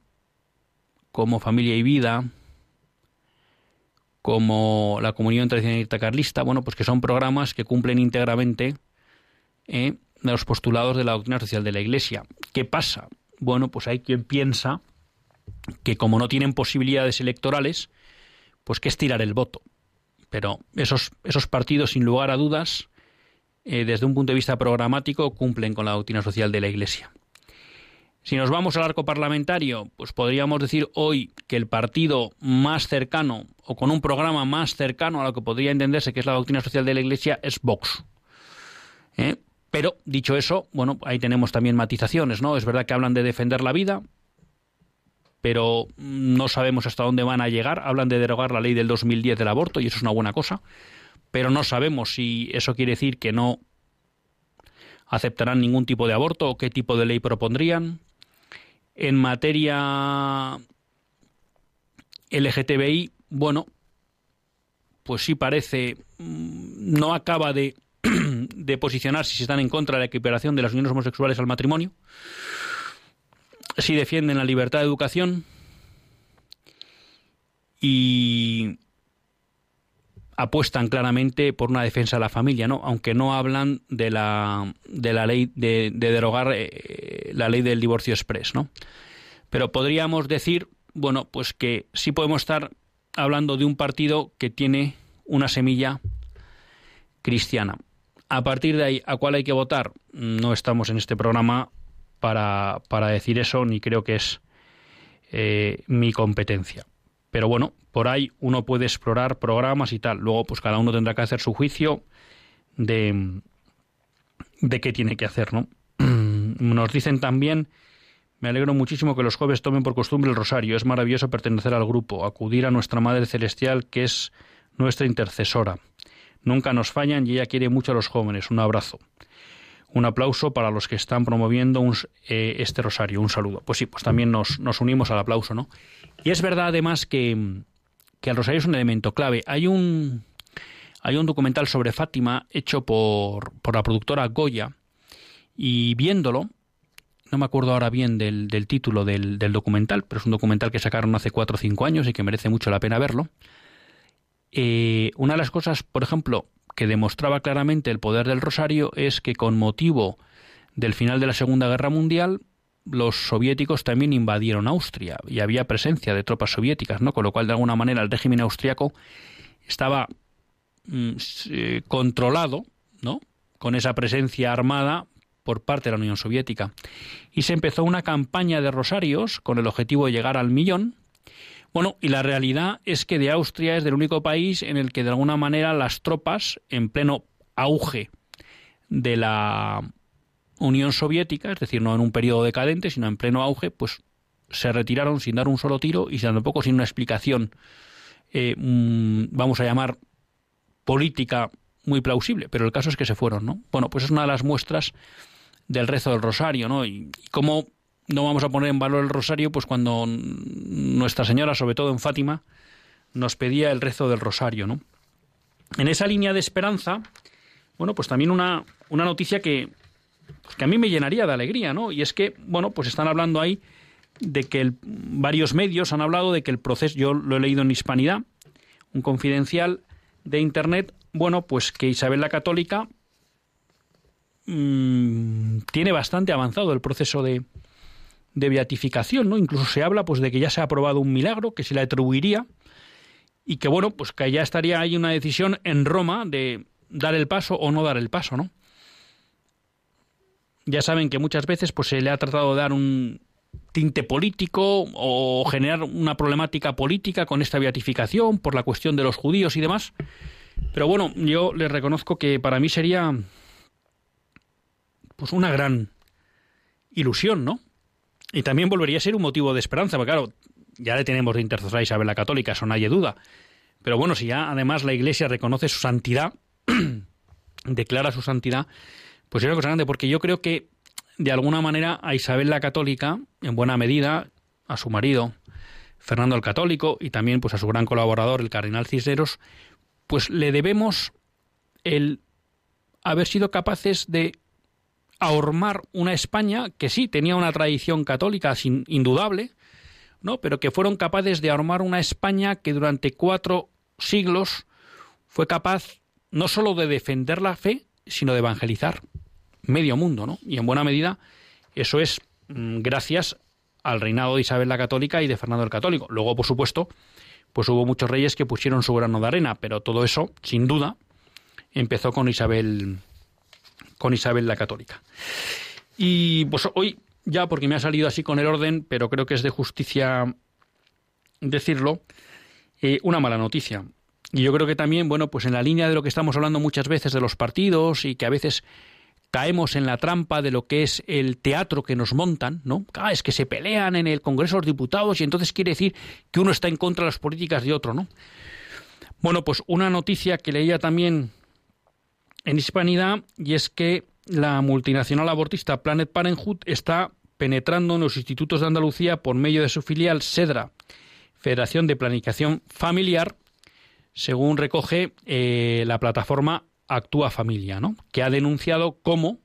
como Familia y Vida, como la Comunión Tradicionalista Carlista, bueno, pues que son programas que cumplen íntegramente eh, los postulados de la doctrina social de la Iglesia. ¿Qué pasa? Bueno, pues hay quien piensa que como no tienen posibilidades electorales, pues que es tirar el voto. Pero esos, esos partidos, sin lugar a dudas, eh, desde un punto de vista programático, cumplen con la doctrina social de la Iglesia. Si nos vamos al arco parlamentario, pues podríamos decir hoy que el partido más cercano o con un programa más cercano a lo que podría entenderse que es la doctrina social de la Iglesia es Vox. ¿Eh? Pero, dicho eso, bueno, ahí tenemos también matizaciones, ¿no? Es verdad que hablan de defender la vida, pero no sabemos hasta dónde van a llegar. Hablan de derogar la ley del 2010 del aborto y eso es una buena cosa, pero no sabemos si eso quiere decir que no aceptarán ningún tipo de aborto o qué tipo de ley propondrían. En materia LGTBI, bueno, pues sí parece, mm, no acaba de, de posicionar si están en contra de la equiparación de las uniones homosexuales al matrimonio. Sí defienden la libertad de educación y apuestan claramente por una defensa de la familia, ¿no? Aunque no hablan de la, de la ley de, derogar eh, la ley del divorcio express, ¿no? Pero podríamos decir, bueno, pues que sí podemos estar hablando de un partido que tiene una semilla cristiana. A partir de ahí, ¿a cuál hay que votar? No estamos en este programa para, para decir eso, ni creo que es eh, mi competencia. Pero bueno, por ahí uno puede explorar programas y tal. Luego, pues cada uno tendrá que hacer su juicio de, de qué tiene que hacer, ¿no? Nos dicen también, me alegro muchísimo que los jóvenes tomen por costumbre el rosario. Es maravilloso pertenecer al grupo, acudir a nuestra Madre Celestial, que es nuestra intercesora. Nunca nos fallan y ella quiere mucho a los jóvenes. Un abrazo. Un aplauso para los que están promoviendo eh, este rosario. Un saludo. Pues sí, pues también nos, nos, unimos al aplauso, ¿no? Y es verdad además que, que el rosario es un elemento clave. Hay un, hay un documental sobre Fátima hecho por, por la productora Goya y viéndolo, no me acuerdo ahora bien del, del título del, del, documental, pero es un documental que sacaron hace cuatro o cinco años y que merece mucho la pena verlo. Eh, una de las cosas, por ejemplo, que demostraba claramente el poder del rosario es que con motivo del final de la Segunda Guerra Mundial los soviéticos también invadieron Austria y había presencia de tropas soviéticas, ¿no? Con lo cual de alguna manera el régimen austriaco estaba mm, eh, controlado, ¿no? Con esa presencia armada por parte de la Unión Soviética. Y se empezó una campaña de rosarios con el objetivo de llegar al millón bueno, y la realidad es que de Austria es el único país en el que de alguna manera las tropas, en pleno auge de la Unión Soviética, es decir, no en un periodo decadente, sino en pleno auge, pues se retiraron sin dar un solo tiro y tampoco sin una explicación, eh, mm, vamos a llamar, política muy plausible, pero el caso es que se fueron, ¿no? Bueno, pues es una de las muestras del rezo del rosario, ¿no? Y cómo no vamos a poner en valor el rosario, pues cuando Nuestra Señora, sobre todo en Fátima, nos pedía el rezo del rosario, ¿no? En esa línea de esperanza, bueno, pues también una, una noticia que, que a mí me llenaría de alegría, ¿no? Y es que, bueno, pues están hablando ahí de que varios medios han hablado de que el proceso, yo lo he leído en Hispanidad, un confidencial de Internet, bueno, pues que Isabel la Católica mmm, tiene bastante avanzado el proceso de, de beatificación, ¿no? Incluso se habla pues de que ya se ha aprobado un milagro que se le atribuiría y que bueno, pues que ya estaría ahí una decisión en Roma de dar el paso o no dar el paso, ¿no? Ya saben que muchas veces pues se le ha tratado de dar un tinte político o generar una problemática política con esta beatificación por la cuestión de los judíos y demás. Pero bueno, yo les reconozco que para mí sería pues una gran ilusión, ¿no? Y también volvería a ser un motivo de esperanza, porque claro, ya le tenemos de intercesora a Isabel la Católica, eso hay duda. Pero bueno, si ya además la Iglesia reconoce su santidad, declara su santidad, pues es una cosa grande, porque yo creo que de alguna manera a Isabel la Católica, en buena medida, a su marido, Fernando el Católico, y también pues a su gran colaborador, el cardenal Cisneros, pues le debemos el haber sido capaces de ahormar una España que sí tenía una tradición católica sin, indudable, ¿no? pero que fueron capaces de ahormar una España que durante cuatro siglos fue capaz no sólo de defender la fe, sino de evangelizar medio mundo, ¿no? Y en buena medida eso es mm, gracias al reinado de Isabel la Católica y de Fernando el Católico. Luego, por supuesto, pues hubo muchos reyes que pusieron su grano de arena, pero todo eso, sin duda, empezó con Isabel con Isabel la Católica. Y pues hoy, ya porque me ha salido así con el orden, pero creo que es de justicia decirlo, eh, una mala noticia. Y yo creo que también, bueno, pues en la línea de lo que estamos hablando muchas veces de los partidos y que a veces caemos en la trampa de lo que es el teatro que nos montan, ¿no? Ah, es que se pelean en el Congreso los Diputados y entonces quiere decir que uno está en contra de las políticas de otro, ¿no? Bueno, pues una noticia que leía también en Hispanidad y es que la multinacional abortista Planet Parenthood está penetrando en los institutos de Andalucía por medio de su filial SEDRA, Federación de Planificación Familiar, según recoge eh, la plataforma Actúa Familia, ¿no? que ha denunciado cómo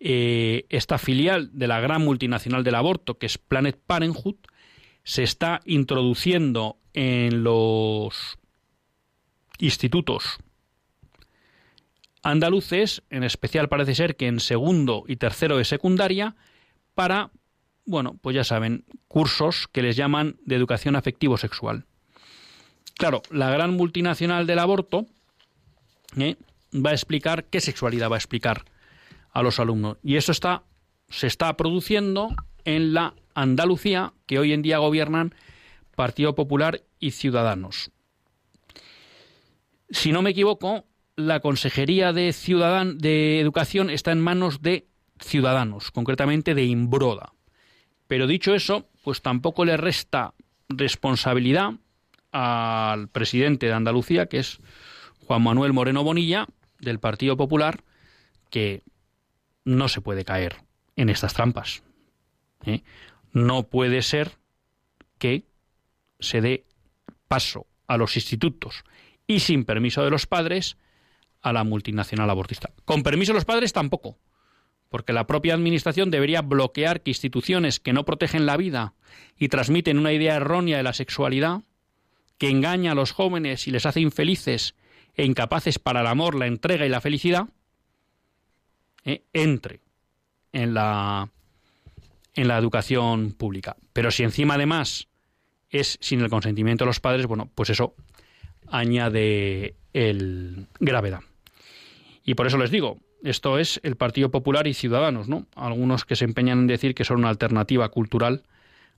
eh, esta filial de la gran multinacional del aborto, que es Planet Parenthood, se está introduciendo en los institutos andaluces, en especial parece ser que en segundo y tercero de secundaria, para, bueno, pues ya saben, cursos que les llaman de educación afectivo-sexual. Claro, la gran multinacional del aborto ¿eh? va a explicar qué sexualidad va a explicar a los alumnos. Y eso está se está produciendo en la Andalucía que hoy en día gobiernan Partido Popular y Ciudadanos. Si no me equivoco, la Consejería de, Ciudadan de Educación está en manos de Ciudadanos, concretamente de Imbroda. Pero dicho eso, pues tampoco le resta responsabilidad al presidente de Andalucía, que es Juan Manuel Moreno Bonilla, del Partido Popular, que no se puede caer en estas trampas. ¿eh? No puede ser que se dé paso a los institutos y sin permiso de los padres a la multinacional abortista. Con permiso de los padres tampoco, porque la propia Administración debería bloquear que instituciones que no protegen la vida y transmiten una idea errónea de la sexualidad, que engaña a los jóvenes y les hace infelices e incapaces para el amor, la entrega y la felicidad, eh, entre en la, en la educación pública. Pero si encima además es sin el consentimiento de los padres, bueno, pues eso añade el gravedad. Y por eso les digo, esto es el Partido Popular y Ciudadanos, ¿no? Algunos que se empeñan en decir que son una alternativa cultural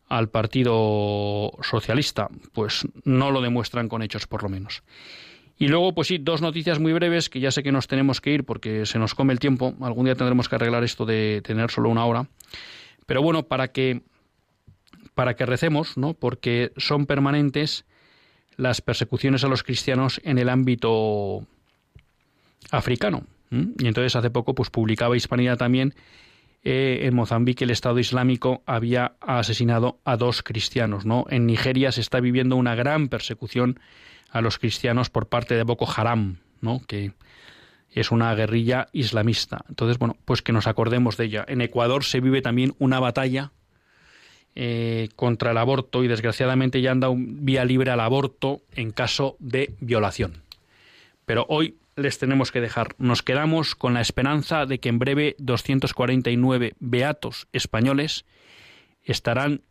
al Partido Socialista, pues no lo demuestran con hechos por lo menos. Y luego, pues sí, dos noticias muy breves que ya sé que nos tenemos que ir porque se nos come el tiempo. Algún día tendremos que arreglar esto de tener solo una hora. Pero bueno, para que para que recemos, ¿no? Porque son permanentes las persecuciones a los cristianos en el ámbito africano. Y entonces hace poco pues publicaba Hispanidad también eh, en Mozambique el Estado Islámico había asesinado a dos cristianos, ¿no? En Nigeria se está viviendo una gran persecución a los cristianos por parte de Boko Haram, ¿no? que es una guerrilla islamista. Entonces, bueno, pues que nos acordemos de ella. En Ecuador se vive también una batalla eh, contra el aborto y desgraciadamente ya han dado vía libre al aborto en caso de violación. Pero hoy les tenemos que dejar. Nos quedamos con la esperanza de que en breve 249 beatos españoles estarán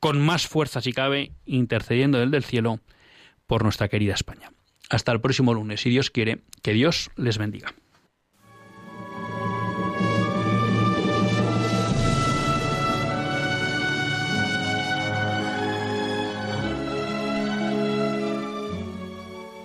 con más fuerza, si cabe, intercediendo del cielo por nuestra querida España. Hasta el próximo lunes, si Dios quiere, que Dios les bendiga.